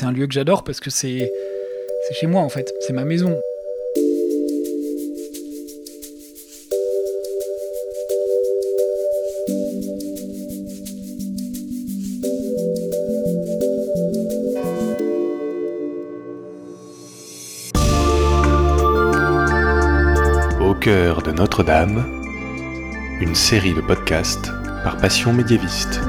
c'est un lieu que j'adore parce que c'est chez moi en fait, c'est ma maison. Au cœur de Notre-Dame, une série de podcasts par Passion médiéviste.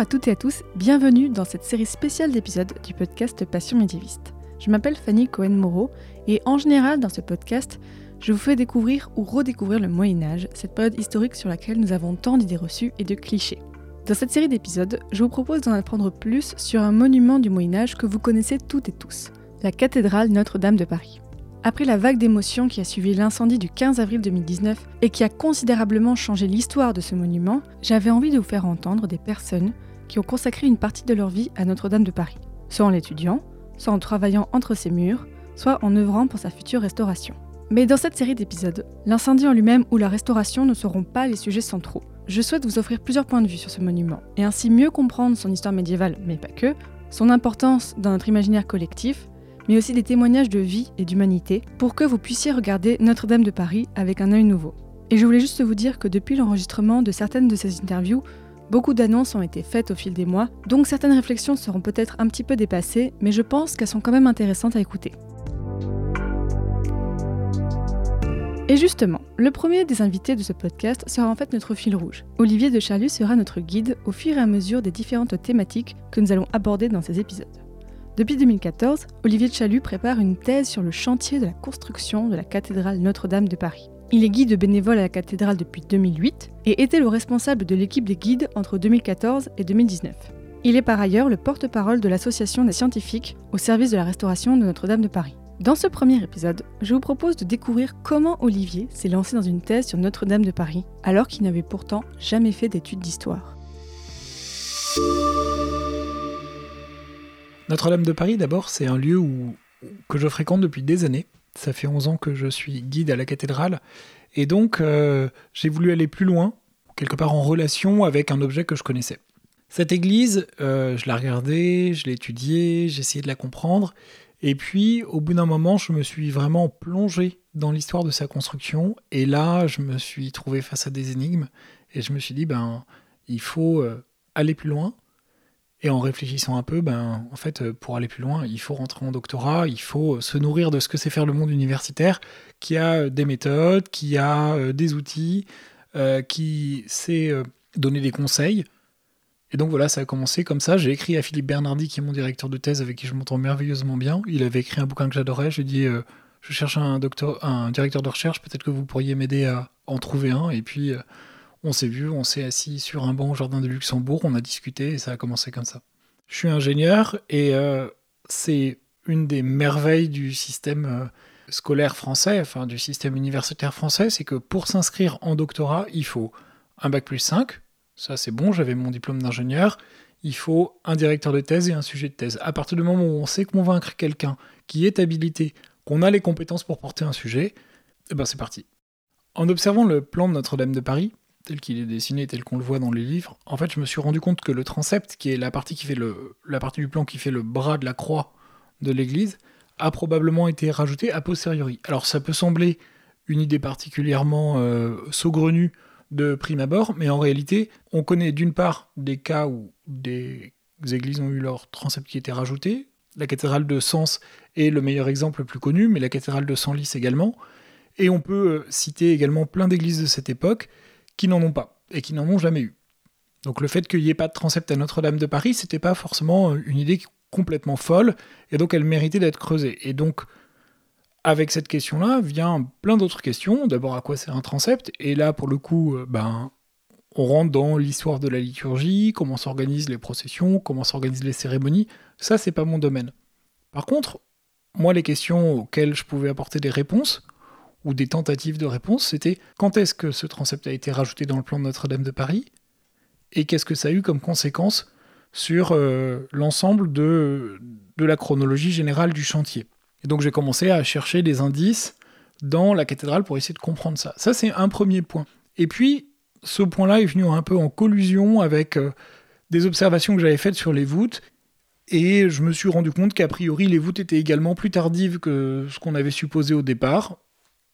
À toutes et à tous, bienvenue dans cette série spéciale d'épisodes du podcast Passion médiéviste. Je m'appelle Fanny Cohen-Moreau et en général dans ce podcast, je vous fais découvrir ou redécouvrir le Moyen Âge, cette période historique sur laquelle nous avons tant d'idées reçues et de clichés. Dans cette série d'épisodes, je vous propose d'en apprendre plus sur un monument du Moyen Âge que vous connaissez toutes et tous, la cathédrale Notre-Dame de Paris. Après la vague d'émotions qui a suivi l'incendie du 15 avril 2019 et qui a considérablement changé l'histoire de ce monument, j'avais envie de vous faire entendre des personnes qui ont consacré une partie de leur vie à Notre-Dame de Paris, soit en l'étudiant, soit en travaillant entre ses murs, soit en œuvrant pour sa future restauration. Mais dans cette série d'épisodes, l'incendie en lui-même ou la restauration ne seront pas les sujets centraux. Je souhaite vous offrir plusieurs points de vue sur ce monument, et ainsi mieux comprendre son histoire médiévale, mais pas que, son importance dans notre imaginaire collectif, mais aussi des témoignages de vie et d'humanité pour que vous puissiez regarder Notre-Dame de Paris avec un œil nouveau. Et je voulais juste vous dire que depuis l'enregistrement de certaines de ces interviews, beaucoup d'annonces ont été faites au fil des mois, donc certaines réflexions seront peut-être un petit peu dépassées, mais je pense qu'elles sont quand même intéressantes à écouter. Et justement, le premier des invités de ce podcast sera en fait notre fil rouge. Olivier de Charlus sera notre guide au fur et à mesure des différentes thématiques que nous allons aborder dans ces épisodes. Depuis 2014, Olivier de Chalut prépare une thèse sur le chantier de la construction de la cathédrale Notre-Dame de Paris. Il est guide bénévole à la cathédrale depuis 2008 et était le responsable de l'équipe des guides entre 2014 et 2019. Il est par ailleurs le porte-parole de l'association des scientifiques au service de la restauration de Notre-Dame de Paris. Dans ce premier épisode, je vous propose de découvrir comment Olivier s'est lancé dans une thèse sur Notre-Dame de Paris, alors qu'il n'avait pourtant jamais fait d'études d'histoire. Notre-Dame de Paris, d'abord, c'est un lieu que je fréquente depuis des années. Ça fait 11 ans que je suis guide à la cathédrale. Et donc, euh, j'ai voulu aller plus loin, quelque part en relation avec un objet que je connaissais. Cette église, euh, je l'ai regardée, je j'ai essayé de la comprendre. Et puis, au bout d'un moment, je me suis vraiment plongé dans l'histoire de sa construction. Et là, je me suis trouvé face à des énigmes. Et je me suis dit, ben, il faut euh, aller plus loin. Et en réfléchissant un peu, ben, en fait, euh, pour aller plus loin, il faut rentrer en doctorat, il faut euh, se nourrir de ce que c'est faire le monde universitaire, qui a euh, des méthodes, qui a des outils, qui sait donner des conseils. Et donc voilà, ça a commencé comme ça. J'ai écrit à Philippe Bernardi, qui est mon directeur de thèse, avec qui je m'entends merveilleusement bien. Il avait écrit un bouquin que j'adorais. Je lui ai dit, je cherche un, docteur, un directeur de recherche, peut-être que vous pourriez m'aider à en trouver un. Et puis, on s'est vu, on s'est assis sur un banc au jardin de Luxembourg, on a discuté et ça a commencé comme ça. Je suis ingénieur et euh, c'est une des merveilles du système euh, scolaire français, enfin du système universitaire français, c'est que pour s'inscrire en doctorat, il faut un bac plus 5, ça c'est bon, j'avais mon diplôme d'ingénieur, il faut un directeur de thèse et un sujet de thèse. À partir du moment où on sait convaincre quelqu'un qui est habilité, qu'on a les compétences pour porter un sujet, eh ben c'est parti. En observant le plan de Notre-Dame de Paris, tel qu'il est dessiné, tel qu'on le voit dans les livres, en fait, je me suis rendu compte que le transept, qui est la partie, qui fait le, la partie du plan qui fait le bras de la croix de l'église, a probablement été rajouté a posteriori. Alors, ça peut sembler une idée particulièrement euh, saugrenue de prime abord, mais en réalité, on connaît d'une part des cas où des églises ont eu leur transept qui était rajouté. La cathédrale de Sens est le meilleur exemple le plus connu, mais la cathédrale de Senlis également. Et on peut euh, citer également plein d'églises de cette époque qui n'en ont pas et qui n'en ont jamais eu. Donc le fait qu'il n'y ait pas de transept à Notre-Dame de Paris, c'était pas forcément une idée complètement folle, et donc elle méritait d'être creusée. Et donc, avec cette question-là, vient plein d'autres questions. D'abord, à quoi sert un transept? Et là, pour le coup, euh, ben, on rentre dans l'histoire de la liturgie, comment s'organisent les processions, comment s'organisent les cérémonies. Ça, c'est pas mon domaine. Par contre, moi, les questions auxquelles je pouvais apporter des réponses, ou des tentatives de réponse, c'était quand est-ce que ce transept a été rajouté dans le plan de Notre-Dame de Paris? Et qu'est-ce que ça a eu comme conséquence sur euh, l'ensemble de, de la chronologie générale du chantier? Et donc j'ai commencé à chercher des indices dans la cathédrale pour essayer de comprendre ça. Ça, c'est un premier point. Et puis, ce point-là est venu un peu en collusion avec euh, des observations que j'avais faites sur les voûtes. Et je me suis rendu compte qu'a priori, les voûtes étaient également plus tardives que ce qu'on avait supposé au départ.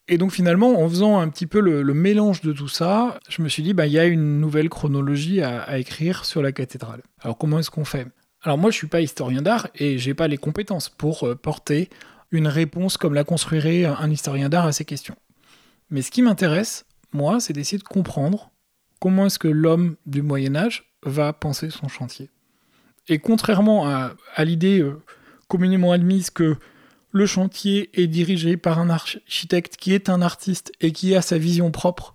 Et donc finalement, en faisant un petit peu le, mélange de tout ça, je me suis dit, bah, il y a une nouvelle chronologie à, écrire sur la cathédrale. Alors comment est-ce qu'on fait? Alors moi, je suis pas historien d'art et j'ai pas les compétences pour euh, porter une réponse comme la construirait un historien d'art à ces questions. Mais ce qui m'intéresse, moi, c'est d'essayer de comprendre comment est-ce que l'homme du Moyen Âge va penser son chantier. Et contrairement à, l'idée euh, communément admise que le chantier est dirigé par un architecte qui est un artiste et qui a sa vision propre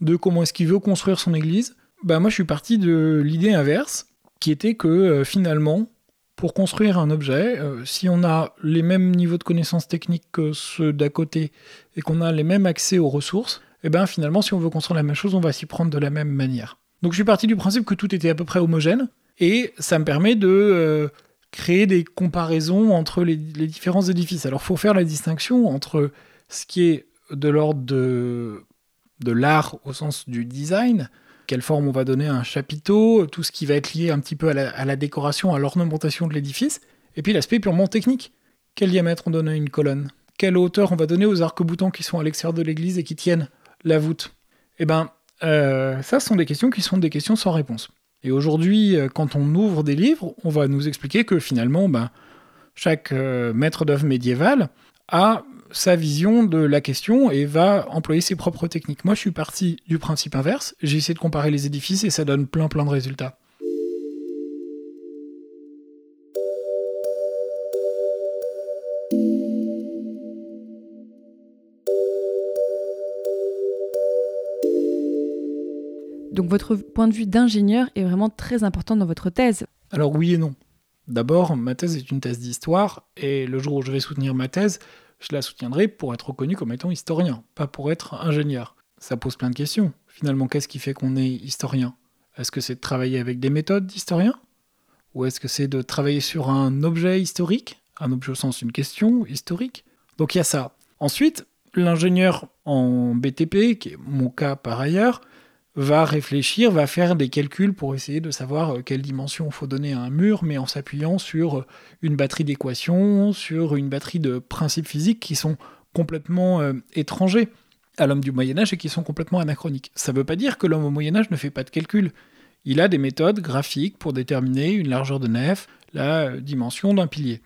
de comment est-ce qu'il veut construire son église, bah moi je suis parti de l'idée inverse, qui était que euh, finalement, pour construire un objet, euh, si on a les mêmes niveaux de connaissances techniques que ceux d'à côté et qu'on a les mêmes accès aux ressources, et eh ben finalement si on veut construire la même chose, on va s'y prendre de la même manière. Donc je suis parti du principe que tout était à peu près homogène, et ça me permet de euh, créer des comparaisons entre les, différents édifices. Alors, il faut faire la distinction entre ce qui est de l'ordre de, l'art au sens du design, quelle forme on va donner à un chapiteau, tout ce qui va être lié un petit peu à la, décoration, à l'ornementation de l'édifice, et puis l'aspect purement technique. Quel diamètre on donne à une colonne? Quelle hauteur on va donner aux arcs-boutants qui sont à l'extérieur de l'église et qui tiennent la voûte? Eh bien, euh, ça, ce sont des questions qui sont des questions sans réponse. Et aujourd'hui, euh, quand on ouvre des livres, on va nous expliquer que finalement, ben, chaque euh, maître d'œuvre médiéval a sa vision de la question et va employer ses propres techniques. Moi, je suis parti du principe inverse. J'ai essayé de comparer les édifices et ça donne plein plein de résultats. Donc votre point de vue d'ingénieur est vraiment très important dans votre thèse. Alors oui et non. D'abord, ma thèse est une thèse d'histoire, et le jour où je vais soutenir ma thèse, je la soutiendrai pour être reconnu comme étant historien, pas pour être ingénieur. Ça pose plein de questions. Finalement, qu'est-ce qui fait qu'on est historien? Est-ce que c'est de travailler avec des méthodes d'historien? Ou est-ce que c'est de travailler sur un objet historique? Un objet au sens d'une question historique? Donc il y a ça. Ensuite, l'ingénieur en BTP, qui est mon cas par ailleurs, va réfléchir, va faire des calculs pour essayer de savoir euh, quelle dimension il faut donner à un mur, mais en s'appuyant sur euh, une batterie d'équations, sur une batterie de principes physiques qui sont complètement euh, étrangers à l'homme du Moyen Âge et qui sont complètement anachroniques. Ça ne veut pas dire que l'homme au Moyen Âge ne fait pas de calcul. Il a des méthodes graphiques pour déterminer une largeur de nef, la dimension d'un pilier.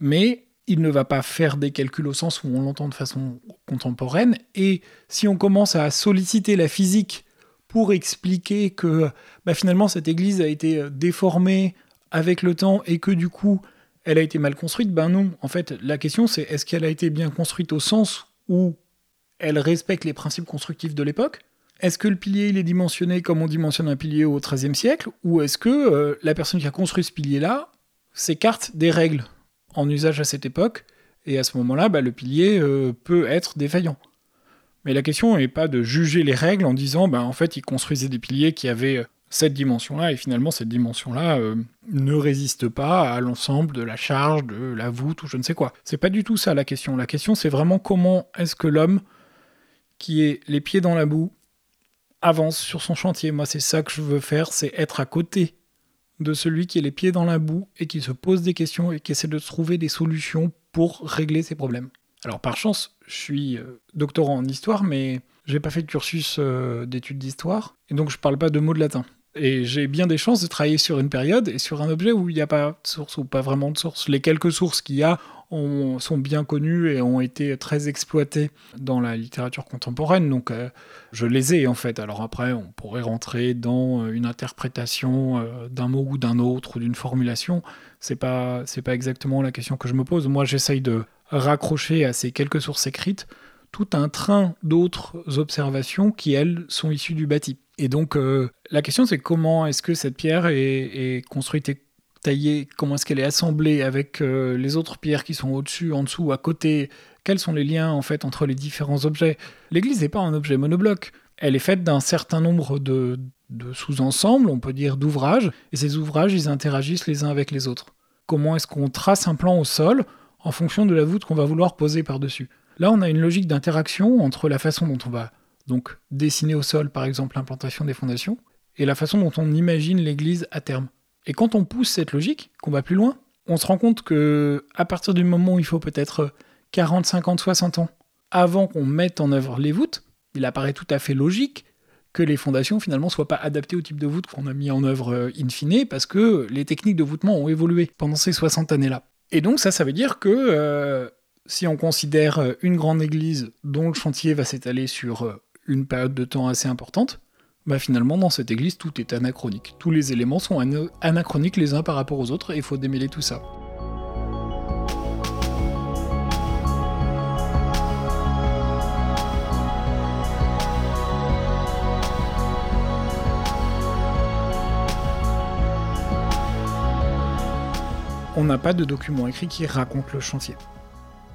Mais il ne va pas faire des calculs au sens où on l'entend de façon contemporaine, et si on commence à solliciter la physique pour expliquer que bah, finalement cette église a été euh, déformée avec le temps et que du coup elle a été mal construite, ben non. En fait, la question c'est est-ce qu'elle a été bien construite au sens où elle respecte les principes constructifs de l'époque? Est-ce que le pilier il est dimensionné comme on dimensionne un pilier au XIIIe siècle? Ou est-ce que euh, la personne qui a construit ce pilier-là s'écarte des règles en usage à cette époque? Et à ce moment-là, bah, le pilier euh, peut être défaillant mais la question n'est pas de juger les règles en disant, ben, en fait, ils construisaient des piliers qui avaient euh, cette dimension-là, et finalement, cette dimension-là euh, ne résiste pas à l'ensemble de la charge, de la voûte, ou je ne sais quoi. C'est pas du tout ça la question. La question, c'est vraiment comment est-ce que l'homme, qui est les pieds dans la boue, avance sur son chantier. Moi, c'est ça que je veux faire, c'est être à côté de celui qui est les pieds dans la boue et qui se pose des questions et qui essaie de trouver des solutions pour régler ses problèmes. Alors par chance, je suis euh, doctorant en histoire, mais j'ai pas fait de cursus euh, d'études d'histoire, et donc je parle pas de mots de latin. Et j'ai bien des chances de travailler sur une période et sur un objet où il n'y a pas de source ou pas vraiment de source. Les quelques sources qu'il y a sont bien connues et ont été très exploitées dans la littérature contemporaine, donc euh, je les ai en fait. Alors après, on pourrait rentrer dans une interprétation d'un mot ou d'un autre ou d'une formulation. C'est pas pas exactement la question que je me pose. Moi, j'essaye de raccrocher à ces quelques sources écrites tout un train d'autres observations qui, elles, sont issues du bâti. Et donc, euh, la question, c'est comment est-ce que cette pierre est, construite et taillée, comment est-ce qu'elle est assemblée avec euh, les autres pierres qui sont au-dessus, en dessous, à côté, quels sont les liens, en fait, entre les différents objets? L'église n'est pas un objet monobloc. Elle est faite d'un certain nombre de, de sous-ensembles, on peut dire d'ouvrages, et ces ouvrages, ils interagissent les uns avec les autres. Comment est-ce qu'on trace un plan au sol en fonction de la voûte qu'on va vouloir poser par-dessus. Là, on a une logique d'interaction entre la façon dont on va donc dessiner au sol, par exemple, l'implantation des fondations, et la façon dont on imagine l'église à terme. Et quand on pousse cette logique, qu'on va plus loin, on se rend compte que à partir du moment où il faut peut-être 40, 50, 60 ans avant qu'on mette en œuvre les voûtes, il apparaît tout à fait logique que les fondations finalement soient pas adaptées au type de voûte qu'on a mis en œuvre euh, in fine parce que les techniques de voûtement ont évolué pendant ces 60 années-là. Et donc ça, ça veut dire que euh, si on considère euh, une grande église dont le chantier va s'étaler sur une période de temps assez importante, bah finalement dans cette église tout est anachronique. Tous les éléments sont anachroniques les uns par rapport aux autres et il faut démêler tout ça. On n'a pas de document écrit qui raconte le chantier.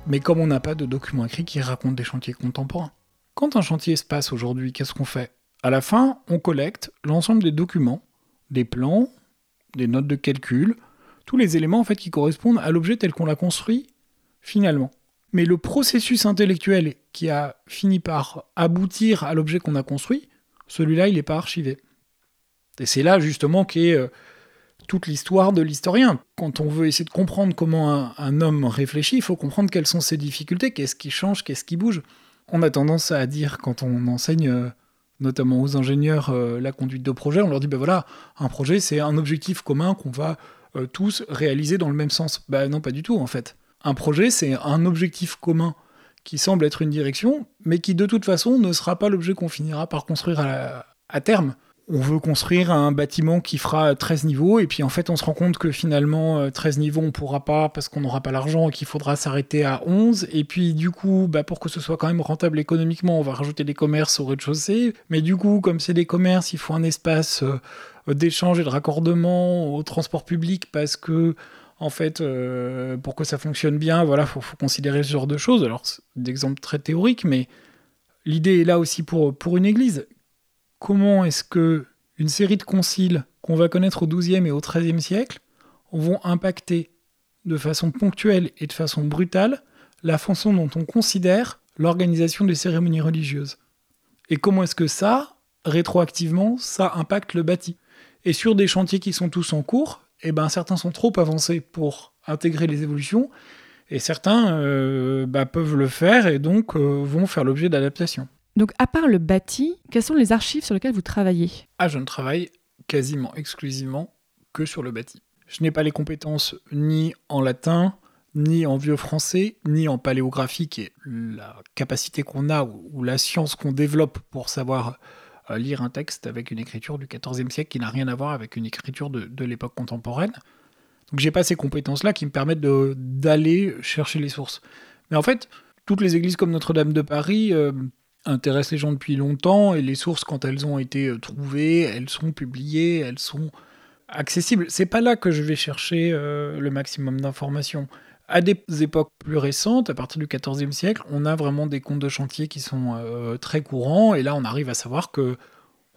Mais comme on n'a pas de document écrit qui raconte des chantiers contemporains. Quand un chantier se passe aujourd'hui, qu'est-ce qu'on fait? À la fin, on collecte l'ensemble des documents, des plans, des notes de calcul, tous les éléments en qui correspondent à l'objet tel qu'on l'a construit finalement. Mais le processus intellectuel qui a fini par aboutir à l'objet qu'on a construit, celui-là, il n'est pas archivé. Et c'est là justement qu'est euh, toute l'histoire de l'historien. Quand on veut essayer de comprendre comment un, homme réfléchit, il faut comprendre quelles sont ses difficultés, qu'est-ce qui change, qu'est-ce qui bouge. On a tendance à dire, quand on enseigne euh, notamment aux ingénieurs euh, la conduite de projet, on leur dit, ben voilà, un projet c'est un objectif commun qu'on va euh, tous réaliser dans le même sens. Ben non, pas du tout en fait. Un projet c'est un objectif commun qui semble être une direction, mais qui de toute façon ne sera pas l'objet qu'on finira par construire à terme on veut construire un bâtiment qui fera 13 niveaux, et puis en fait on se rend compte que finalement 13 euh, niveaux on pourra pas parce qu'on n'aura pas l'argent et qu'il faudra s'arrêter à 11, et puis du coup bah, pour que ce soit quand même rentable économiquement on va rajouter des commerces au rez-de-chaussée, mais du coup comme c'est des commerces il faut un espace euh, d'échange et de raccordement au transport public parce que en fait, euh, pour que ça fonctionne bien, voilà, faut, considérer ce genre de choses. Alors, d'exemple très théorique, mais l'idée est là aussi pour, pour une église comment est-ce que une série de conciles qu'on va connaître au XIIe et au XIIIe siècle vont impacter de façon ponctuelle et de façon brutale la façon dont on considère l'organisation des cérémonies religieuses. Et comment est-ce que ça, rétroactivement, ça impacte le bâti. Et sur des chantiers qui sont tous en cours, eh ben, certains sont trop avancés pour intégrer les évolutions, et certains euh, bah, peuvent le faire et donc euh, vont faire l'objet d'adaptations. Donc, à part le bâti, quelles sont les archives sur lesquelles vous travaillez? Ah, je ne travaille quasiment exclusivement que sur le bâti. Je n'ai pas les compétences ni en latin, ni en vieux français, ni en paléographie, qui est la capacité qu'on a ou la science qu'on développe pour savoir euh, lire un texte avec une écriture du XIVe siècle qui n'a rien à voir avec une écriture de, l'époque contemporaine. Donc j'ai pas ces compétences-là qui me permettent d'aller chercher les sources. Mais en fait, toutes les églises comme Notre-Dame de Paris euh, intéresse les gens depuis longtemps et les sources, quand elles ont été euh, trouvées, elles sont publiées, elles sont accessibles. C'est pas là que je vais chercher euh, le maximum d'informations. À des époques plus récentes, à partir du XIVe siècle, on a vraiment des comptes de chantier qui sont euh, très courants et là on arrive à savoir que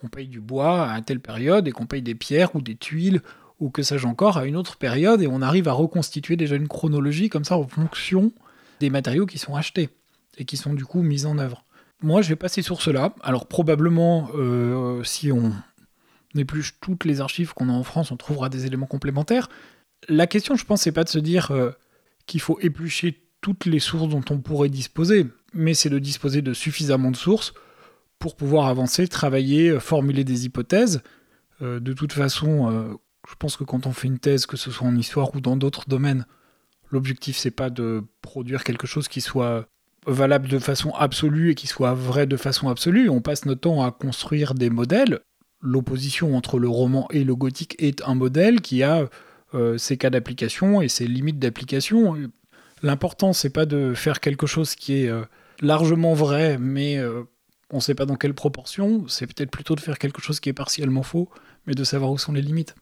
on paye du bois à telle période et qu'on paye des pierres ou des tuiles ou que sais-je encore à une autre période et on arrive à reconstituer déjà une chronologie comme ça en fonction des matériaux qui sont achetés et qui sont du coup mis en œuvre. Moi, je vais pas ces sources-là. Alors, probablement, euh, si on épluche toutes les archives qu'on a en France, on trouvera des éléments complémentaires. La question, je pense, c'est pas de se dire euh, qu'il faut éplucher toutes les sources dont on pourrait disposer, mais c'est de disposer de suffisamment de sources pour pouvoir avancer, travailler, euh, formuler des hypothèses. de toute façon, je pense que quand on fait une thèse, que ce soit en histoire ou dans d'autres domaines, l'objectif c'est pas de produire quelque chose qui soit valable de façon absolue et qui soit vrai de façon absolue. On passe notre temps à construire des modèles. L'opposition entre le roman et le gothique est un modèle qui a euh, ses cas d'application et ses limites d'application. L'important, c'est pas de faire quelque chose qui est euh, largement vrai, mais euh, on ne sait pas dans quelle proportion. C'est peut-être plutôt de faire quelque chose qui est partiellement faux, mais de savoir où sont les limites.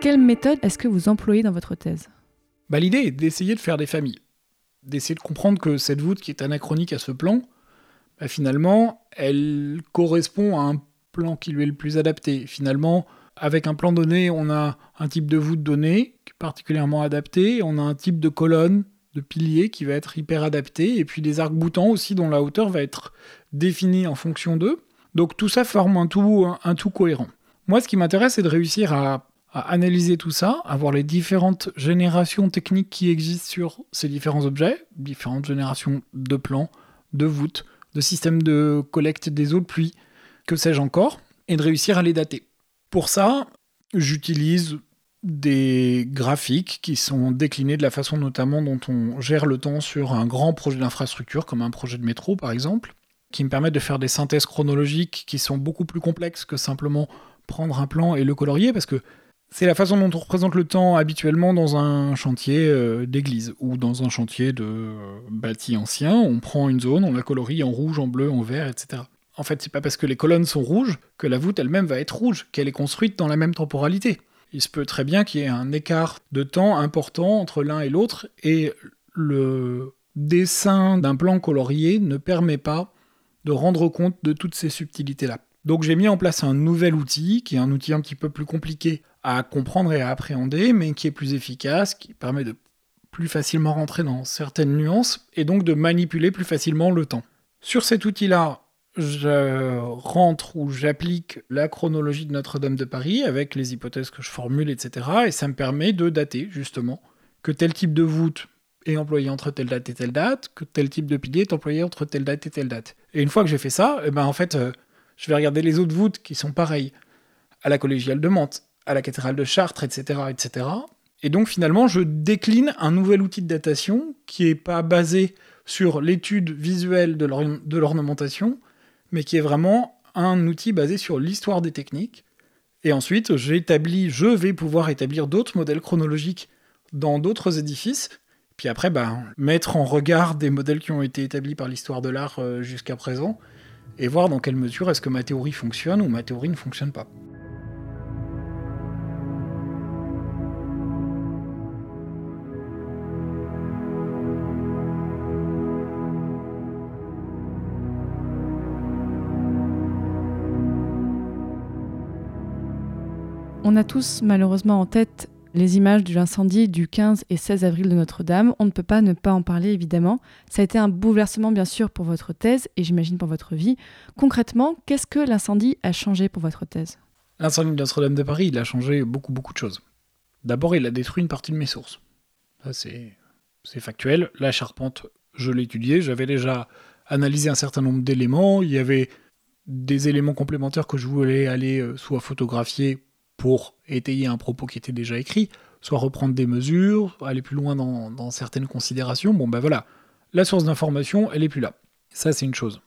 Quelle méthode est-ce que vous employez dans votre thèse? Bah, L'idée est d'essayer de faire des familles, d'essayer de comprendre que cette voûte qui est anachronique à ce plan, bah, finalement, elle correspond à un plan qui lui est le plus adapté. Finalement, avec un plan donné, on a un type de voûte donné particulièrement adapté, on a un type de colonne, de pilier qui va être hyper adapté, et puis des arcs boutants aussi dont la hauteur va être définie en fonction d'eux. Donc tout ça forme un, tout cohérent. Moi, ce qui m'intéresse, c'est de réussir à, à, analyser tout ça, à voir les différentes générations techniques qui existent sur ces différents objets, différentes générations de plans, de voûtes, de systèmes de collecte des eaux de pluie, que sais-je encore, et de réussir à les dater. Pour ça, j'utilise des graphiques qui sont déclinés de la façon notamment dont on gère le temps sur un grand projet d'infrastructure, comme un projet de métro par exemple, qui me permettent de faire des synthèses chronologiques qui sont beaucoup plus complexes que simplement prendre un plan et le colorier, parce que c'est la façon dont on représente le temps habituellement dans un chantier euh, d'église ou dans un chantier de euh, bâti ancien. On prend une zone, on la colorie en rouge, en bleu, en vert, etc. En fait, c'est pas parce que les colonnes sont rouges que la voûte elle-même va être rouge, qu'elle est construite dans la même temporalité. Il se peut très bien qu'il y ait un écart de temps important entre l'un et l'autre, et le dessin d'un plan colorié ne permet pas de rendre compte de toutes ces subtilités-là. Donc j'ai mis en place un nouvel outil, qui est un outil un petit peu plus compliqué à comprendre et à appréhender, mais qui est plus efficace, qui permet de plus facilement rentrer dans certaines nuances, et donc de manipuler plus facilement le temps. Sur cet outil-là, je rentre ou j'applique la chronologie de Notre-Dame de Paris avec les hypothèses que je formule, etc. Et ça me permet de dater, justement, que tel type de voûte est employé entre telle date et telle date, que tel type de pilier est employé entre telle date et telle date. Et une fois que j'ai fait ça, eh ben en fait, euh, je vais regarder les autres voûtes qui sont pareilles à la collégiale de Mantes, à la cathédrale de Chartres, etc., etc. Et donc finalement, je décline un nouvel outil de datation qui n'est pas basé sur l'étude visuelle de l'ornementation, mais qui est vraiment un outil basé sur l'histoire des techniques. Et ensuite, j'établis, je vais pouvoir établir d'autres modèles chronologiques dans d'autres édifices. Puis après, ben, mettre en regard des modèles qui ont été établis par l'histoire de l'art euh, jusqu'à présent, et voir dans quelle mesure est-ce que ma théorie fonctionne ou ma théorie ne fonctionne pas. On a tous malheureusement en tête les images de l'incendie du 15 et 16 avril de Notre-Dame. On ne peut pas ne pas en parler évidemment. Ça a été un bouleversement bien sûr pour votre thèse et j'imagine pour votre vie. Concrètement, qu'est-ce que l'incendie a changé pour votre thèse? L'incendie de Notre-Dame de Paris, il a changé beaucoup beaucoup de choses. D'abord, il a détruit une partie de mes sources. Ça c'est factuel. La charpente, je l'ai étudiée, j'avais déjà analysé un certain nombre d'éléments, il y avait des éléments complémentaires que je voulais aller euh, soit photographier pour étayer un propos qui était déjà écrit, soit reprendre des mesures, aller plus loin dans, certaines considérations. Bon ben voilà, la source d'information, elle est plus là. Ça c'est une chose.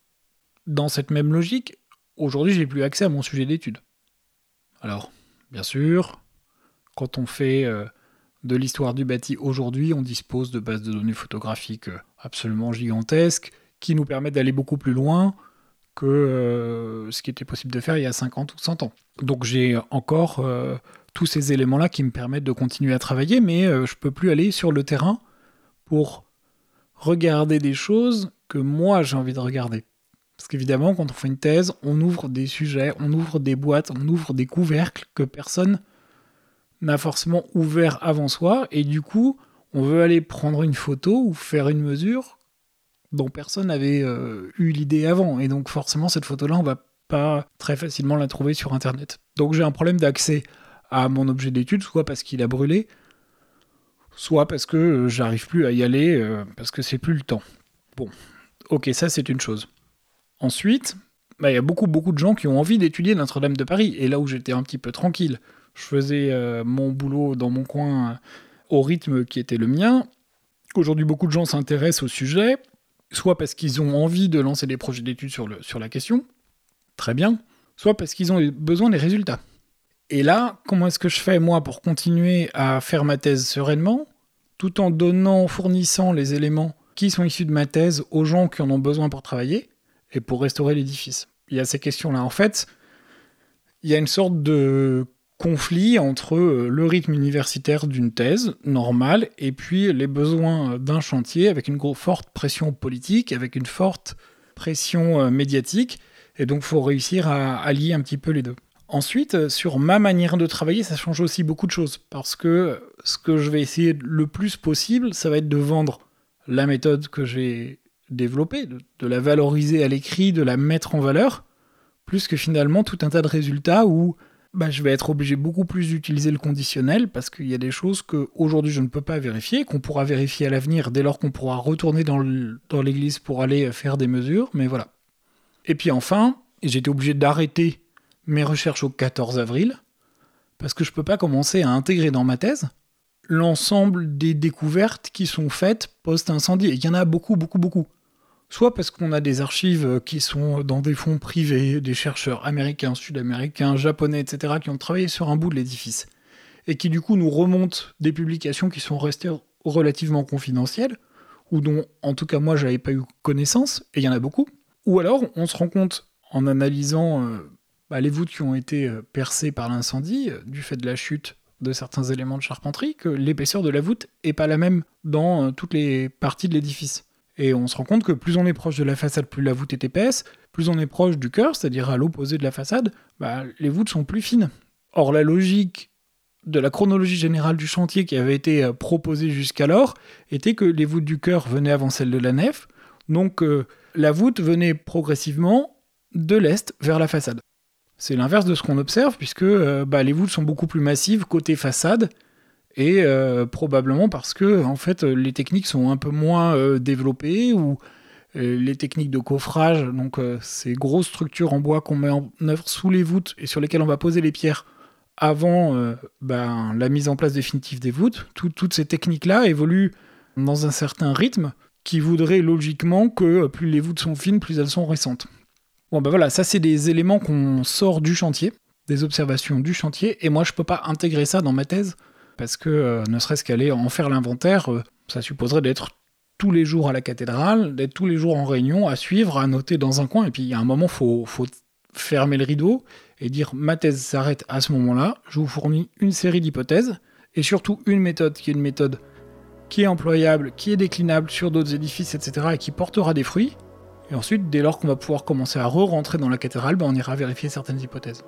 Dans cette même logique, aujourd'hui j'ai plus accès à mon sujet d'étude. Alors, bien sûr, quand on fait euh, de l'histoire du bâti aujourd'hui, on dispose de bases de données photographiques euh, absolument gigantesques qui nous permettent d'aller beaucoup plus loin que euh, ce qui était possible de faire il y a 50 ou 100 ans. Donc j'ai encore euh, tous ces éléments-là qui me permettent de continuer à travailler, mais euh, je peux plus aller sur le terrain pour regarder des choses que moi j'ai envie de regarder. Parce qu'évidemment, quand on fait une thèse, on ouvre des sujets, on ouvre des boîtes, on ouvre des couvercles que personne n'a forcément ouvert avant soi, et du coup, on veut aller prendre une photo ou faire une mesure dont personne n'avait euh, eu l'idée avant. Et donc forcément, cette photo-là, on va pas très facilement la trouver sur Internet. Donc j'ai un problème d'accès à mon objet d'étude, soit parce qu'il a brûlé, soit parce que euh, j'arrive plus à y aller, euh, parce que c'est plus le temps. Bon, ok, ça c'est une chose. Ensuite, bah, il y a beaucoup beaucoup de gens qui ont envie d'étudier Notre-Dame de Paris, et là où j'étais un petit peu tranquille, je faisais mon boulot dans mon coin au rythme qui était le mien. Aujourd'hui, beaucoup de gens s'intéressent au sujet, soit parce qu'ils ont envie de lancer des projets d'études sur, la question, très bien, soit parce qu'ils ont besoin des résultats. Et là, comment est-ce que je fais, moi, pour continuer à faire ma thèse sereinement, tout en donnant, fournissant les éléments qui sont issus de ma thèse aux gens qui en ont besoin pour travailler et pour restaurer l'édifice? Il y a ces questions-là. En fait, il y a une sorte de conflit entre euh, le rythme universitaire d'une thèse normale et puis les besoins d'un chantier avec une forte pression politique, avec une forte pression euh, médiatique. Et donc, il faut réussir à allier un petit peu les deux. Ensuite, euh, sur ma manière de travailler, ça change aussi beaucoup de choses. Parce que ce que je vais essayer le plus possible, ça va être de vendre la méthode que j'ai développée, de, la valoriser à l'écrit, de la mettre en valeur, plus que finalement tout un tas de résultats où bah, je vais être obligé beaucoup plus d'utiliser le conditionnel parce qu'il y a des choses que aujourd'hui je ne peux pas vérifier, qu'on pourra vérifier à l'avenir dès lors qu'on pourra retourner dans l'église pour aller faire des mesures, mais voilà. Et puis enfin, j'étais obligé d'arrêter mes recherches au 14 avril parce que je ne peux pas commencer à intégrer dans ma thèse l'ensemble des découvertes qui sont faites post-incendie. Et il y en a beaucoup, beaucoup, beaucoup soit parce qu'on a des archives qui sont dans des fonds privés, des chercheurs américains, sud-américains, japonais, etc., qui ont travaillé sur un bout de l'édifice, et qui du coup nous remontent des publications qui sont restées relativement confidentielles, ou dont en tout cas moi j'avais pas eu connaissance, et il y en a beaucoup, ou alors on se rend compte en analysant euh, bah, les voûtes qui ont été euh, percées par l'incendie, euh, du fait de la chute de certains éléments de charpenterie, que l'épaisseur de la voûte est pas la même dans toutes les parties de l'édifice. Et on se rend compte que plus on est proche de la façade, plus la voûte est épaisse, plus on est proche du cœur, c'est-à-dire à, l'opposé de la façade, bah, les voûtes sont plus fines. Or, la logique de la chronologie générale du chantier qui avait été euh, proposée jusqu'alors était que les voûtes du cœur venaient avant celles de la nef, donc euh, la voûte venait progressivement de l'est vers la façade. C'est l'inverse de ce qu'on observe, puisque euh, bah, les voûtes sont beaucoup plus massives côté façade, et euh, probablement parce que en fait les techniques sont un peu moins euh, développées ou euh, les techniques de coffrage, donc ces grosses structures en bois qu'on met en œuvre sous les voûtes et sur lesquelles on va poser les pierres avant ben, la mise en place définitive des voûtes, toutes ces techniques-là évoluent dans un certain rythme qui voudrait logiquement que plus les voûtes sont fines, plus elles sont récentes. Bon ben voilà, ça c'est des éléments qu'on sort du chantier, des observations du chantier, et moi je peux pas intégrer ça dans ma thèse parce que euh, ne serait-ce qu'aller en faire l'inventaire, euh, ça supposerait d'être tous les jours à la cathédrale, d'être tous les jours en réunion, à suivre, à noter dans un coin, et puis il y a un moment, faut, faut fermer le rideau et dire ma thèse s'arrête à ce moment-là, je vous fournis une série d'hypothèses, et surtout une méthode qui est une méthode qui est employable, qui est déclinable sur d'autres édifices, etc., et qui portera des fruits. Et ensuite, dès lors qu'on va pouvoir commencer à re-rentrer dans la cathédrale, ben on ira vérifier certaines hypothèses.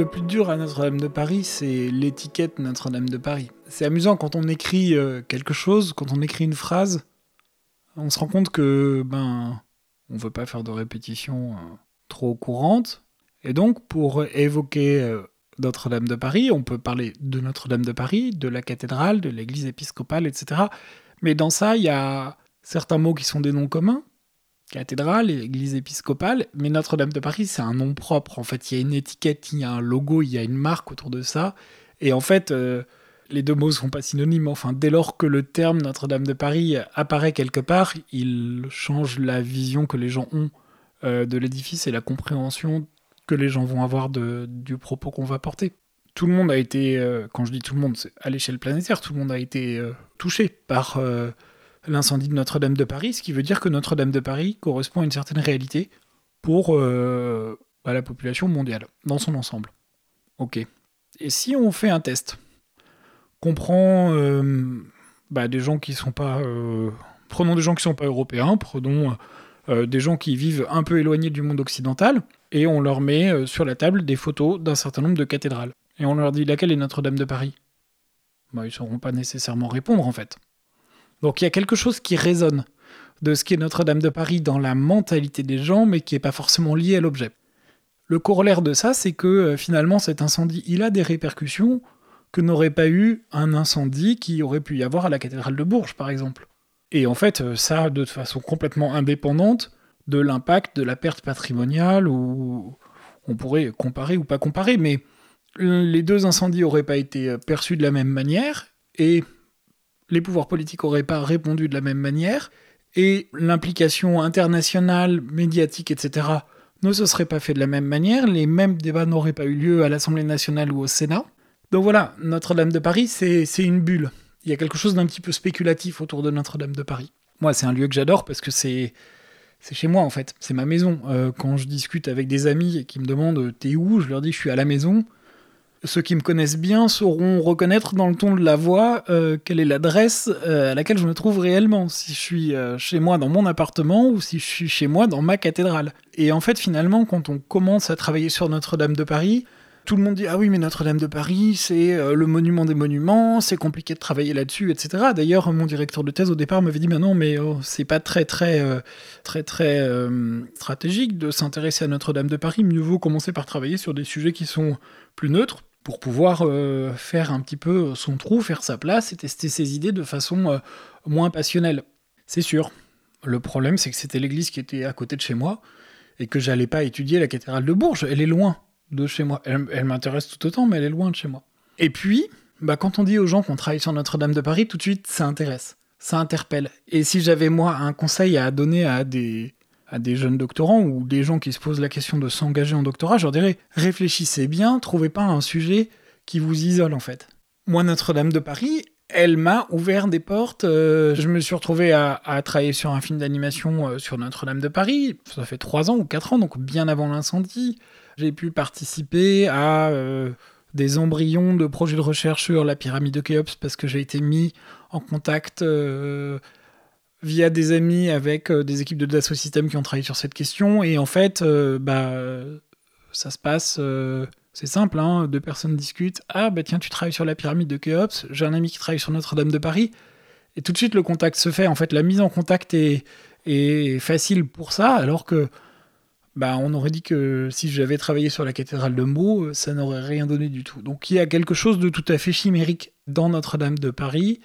Le plus dur à Notre-Dame de Paris, c'est l'étiquette Notre-Dame de Paris. C'est amusant quand on écrit euh, quelque chose, quand on écrit une phrase, on se rend compte que ben on veut pas faire de répétition euh, trop courante, et donc pour évoquer euh, Notre-Dame de Paris, on peut parler de Notre-Dame de Paris, de la cathédrale, de l'église épiscopale, etc. Mais dans ça, il y a certains mots qui sont des noms communs, cathédrale, église épiscopale, mais Notre-Dame de Paris, c'est un nom propre. En fait, il y a une étiquette, il y a un logo, il y a une marque autour de ça. Et en fait, euh, les deux mots ne sont pas synonymes. Enfin, dès lors que le terme Notre-Dame de Paris apparaît quelque part, il change la vision que les gens ont euh, de l'édifice et la compréhension que les gens vont avoir du propos qu'on va porter. Tout le monde a été, euh, quand je dis tout le monde, à l'échelle planétaire, tout le monde a été touché par l'incendie de Notre-Dame de Paris, ce qui veut dire que Notre-Dame de Paris correspond à une certaine réalité pour euh, bah, la population mondiale, dans son ensemble. Ok. Et si on fait un test qu'on prend euh, bah, des gens qui sont pas... Euh, prenons des gens qui sont pas européens, prenons des gens qui vivent un peu éloignés du monde occidental, et on leur met sur la table des photos d'un certain nombre de cathédrales. Et on leur dit laquelle est Notre-Dame de Paris? Bah, Ils ne sauront pas nécessairement répondre en fait. Donc il y a quelque chose qui résonne de ce qu'est Notre-Dame de Paris dans la mentalité des gens, mais qui n'est pas forcément lié à l'objet. Le corollaire de ça, c'est que euh, finalement cet incendie, il a des répercussions que n'aurait pas eu un incendie qui aurait pu y avoir à la cathédrale de Bourges, par exemple. Et en fait, euh, ça, de façon complètement indépendante de l'impact de la perte patrimoniale, ou on pourrait comparer ou pas comparer, mais les deux incendies n'auraient pas été euh, perçus de la même manière, et les pouvoirs politiques n'auraient pas répondu de la même manière, et l'implication internationale, médiatique, etc., ne se serait pas fait de la même manière, les mêmes débats n'auraient pas eu lieu à l'Assemblée nationale ou au Sénat. Donc voilà, Notre-Dame de Paris, c'est une bulle. Il y a quelque chose d'un petit peu spéculatif autour de Notre-Dame de Paris. Moi, c'est un lieu que j'adore parce que c'est chez moi en fait, c'est ma maison. Euh, quand je discute avec des amis et qui me demandent t'es où, je leur dis je suis à la maison. Ceux qui me connaissent bien sauront reconnaître dans le ton de la voix euh, quelle est l'adresse euh, à laquelle je me trouve réellement, si je suis chez moi dans mon appartement ou si je suis chez moi dans ma cathédrale. Et en fait finalement quand on commence à travailler sur Notre-Dame de Paris, tout le monde dit ah oui mais Notre-Dame de Paris c'est euh, le monument des monuments, c'est compliqué de travailler là-dessus, etc. D'ailleurs mon directeur de thèse au départ m'avait dit mais non mais oh, c'est pas très très euh, très très euh, stratégique de s'intéresser à Notre-Dame de Paris. Mieux vaut commencer par travailler sur des sujets qui sont plus neutres pour pouvoir faire un petit peu son trou, faire sa place et tester ses idées de façon moins passionnelle. C'est sûr. Le problème c'est que c'était l'église qui était à côté de chez moi et que j'allais pas étudier la cathédrale de Bourges. Elle est loin de chez moi. Elle, m'intéresse tout autant, mais elle est loin de chez moi. Et puis, bah, quand on dit aux gens qu'on travaille sur Notre-Dame de Paris, tout de suite, ça intéresse, ça interpelle. Et si j'avais, moi, un conseil à donner à des, à des jeunes doctorants ou des gens qui se posent la question de s'engager en doctorat, je leur dirais, réfléchissez bien, trouvez pas un sujet qui vous isole, en fait. Moi, Notre-Dame de Paris, elle m'a ouvert des portes. Euh, je me suis retrouvé à, travailler sur un film d'animation euh, sur Notre-Dame de Paris. Ça fait trois ans ou quatre ans, donc bien avant l'incendie. J'ai pu participer à euh, des embryons de projets de recherche sur la pyramide de Khéops parce que j'ai été mis en contact via des amis avec euh, des équipes de Dassault Systèmes qui ont travaillé sur cette question. Et en fait, bah, ça se passe, c'est simple, hein, deux personnes discutent. Ah, bah tiens, tu travailles sur la pyramide de Khéops, j'ai un ami qui travaille sur Notre-Dame de Paris. Et tout de suite, le contact se fait. En fait, la mise en contact est, est facile pour ça, alors que bah, on aurait dit que si j'avais travaillé sur la cathédrale de Meaux, euh, ça n'aurait rien donné du tout. Donc il y a quelque chose de tout à fait chimérique dans Notre-Dame de Paris.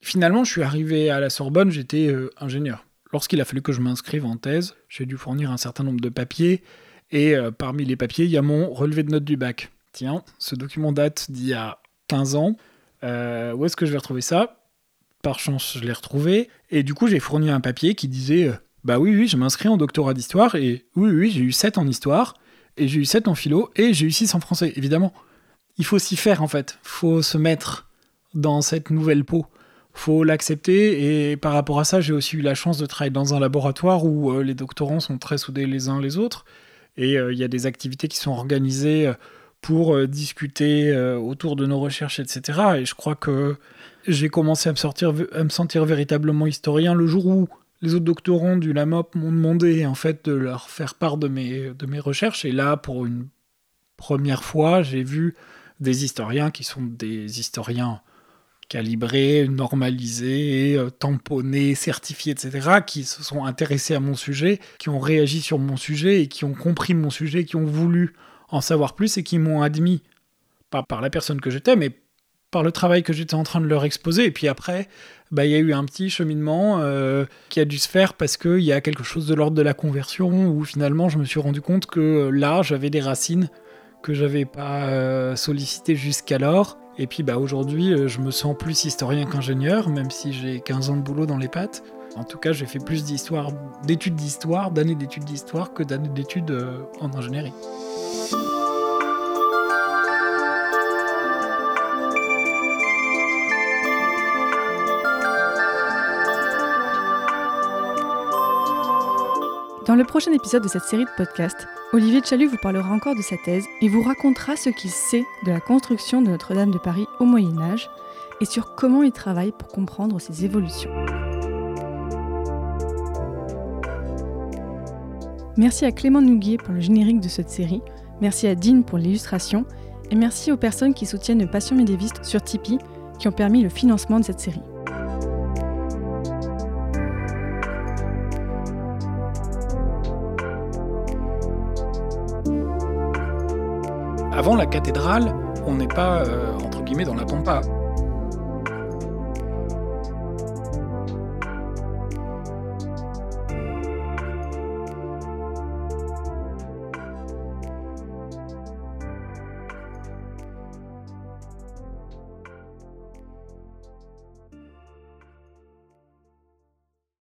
Finalement, je suis arrivé à la Sorbonne, j'étais euh, ingénieur. Lorsqu'il a fallu que je m'inscrive en thèse, j'ai dû fournir un certain nombre de papiers, et euh, parmi les papiers, il y a mon relevé de notes du bac. Tiens, ce document date d'il y a 15 ans. où est-ce que je vais retrouver ça? Par chance, je l'ai retrouvé, et du coup, j'ai fourni un papier qui disait bah oui, oui, je m'inscris en doctorat d'histoire et oui, oui, j'ai eu 7 en histoire et j'ai eu 7 en philo et j'ai eu 6 en français, évidemment. Il faut s'y faire en fait, faut se mettre dans cette nouvelle peau, faut l'accepter et par rapport à ça, j'ai aussi eu la chance de travailler dans un laboratoire où euh, les doctorants sont très soudés les uns les autres et euh, il y a des activités qui sont organisées euh, pour discuter autour de nos recherches, etc. Et je crois que j'ai commencé à me, sentir véritablement historien le jour où les autres doctorants du LAMOP m'ont demandé en fait de leur faire part de mes recherches. Et là, pour une première fois, j'ai vu des historiens qui sont des historiens calibrés, normalisés, euh, tamponnés, certifiés, etc., qui se sont intéressés à mon sujet, qui ont réagi sur mon sujet et qui ont compris mon sujet, qui ont voulu en savoir plus et qui m'ont admis, pas par la personne que j'étais, mais par le travail que j'étais en train de leur exposer. Et puis après, bah, il y a eu un petit cheminement euh, qui a dû se faire parce qu'il y a quelque chose de l'ordre de la conversion où finalement je me suis rendu compte que euh, là, j'avais des racines que j'avais pas sollicitées jusqu'alors. Et puis bah, aujourd'hui, je me sens plus historien qu'ingénieur, même si j'ai 15 ans de boulot dans les pattes. En tout cas, j'ai fait plus d'histoire, d'études d'histoire, d'années d'études d'histoire que d'années d'études en ingénierie. Dans le prochain épisode de cette série de podcasts, Olivier Chalut vous parlera encore de sa thèse et vous racontera ce qu'il sait de la construction de Notre-Dame de Paris au Moyen Âge et sur comment il travaille pour comprendre ses évolutions. Merci à Clément Nouguier pour le générique de cette série, merci à Dean pour l'illustration et merci aux personnes qui soutiennent le Passion médiéviste sur Tipeee qui ont permis le financement de cette série. Avant la cathédrale, on n'est pas, euh, entre guillemets, dans la pampa.